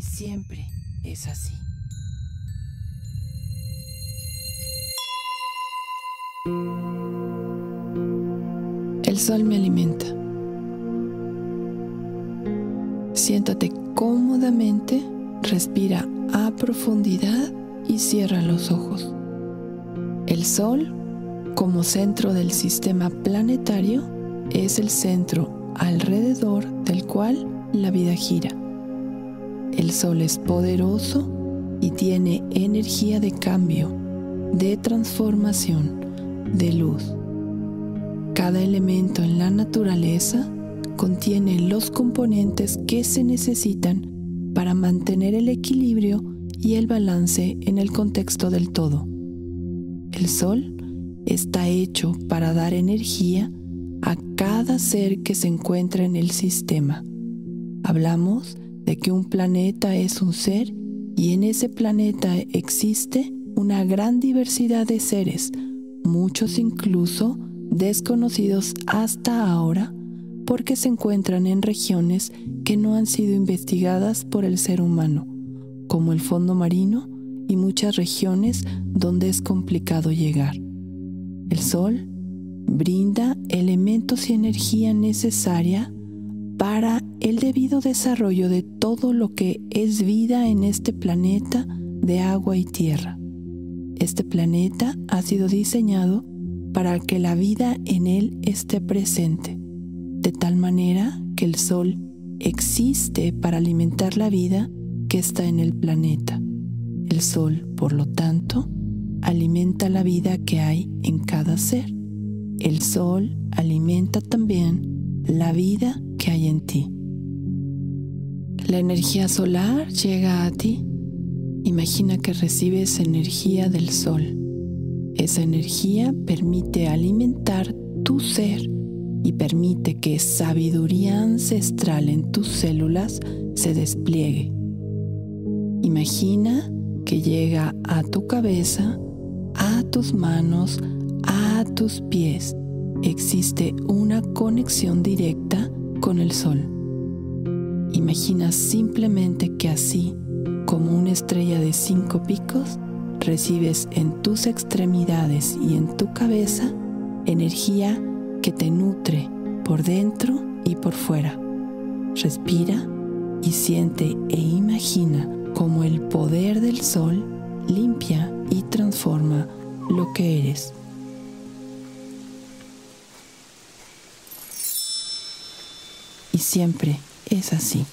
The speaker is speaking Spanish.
Siempre es así. El sol me alimenta. Siéntate cómodamente, respira a profundidad y cierra los ojos. El sol, como centro del sistema planetario, es el centro alrededor del cual la vida gira. El sol es poderoso y tiene energía de cambio, de transformación, de luz. Cada elemento en la naturaleza contiene los componentes que se necesitan para mantener el equilibrio y el balance en el contexto del todo. El Sol está hecho para dar energía a cada ser que se encuentra en el sistema. Hablamos de que un planeta es un ser y en ese planeta existe una gran diversidad de seres, muchos incluso desconocidos hasta ahora porque se encuentran en regiones que no han sido investigadas por el ser humano, como el fondo marino y muchas regiones donde es complicado llegar. El Sol brinda elementos y energía necesaria para el debido desarrollo de todo lo que es vida en este planeta de agua y tierra. Este planeta ha sido diseñado para que la vida en él esté presente de tal manera que el Sol existe para alimentar la vida que está en el planeta. El Sol, por lo tanto, alimenta la vida que hay en cada ser. El Sol alimenta también la vida que hay en ti. La energía solar llega a ti. Imagina que recibes energía del Sol. Esa energía permite alimentar tu ser y permite que sabiduría ancestral en tus células se despliegue. Imagina que llega a tu cabeza, a tus manos, a tus pies. Existe una conexión directa con el sol. Imagina simplemente que así, como una estrella de cinco picos, recibes en tus extremidades y en tu cabeza energía que te nutre por dentro y por fuera. Respira y siente e imagina cómo el poder del sol limpia y transforma lo que eres. Y siempre es así.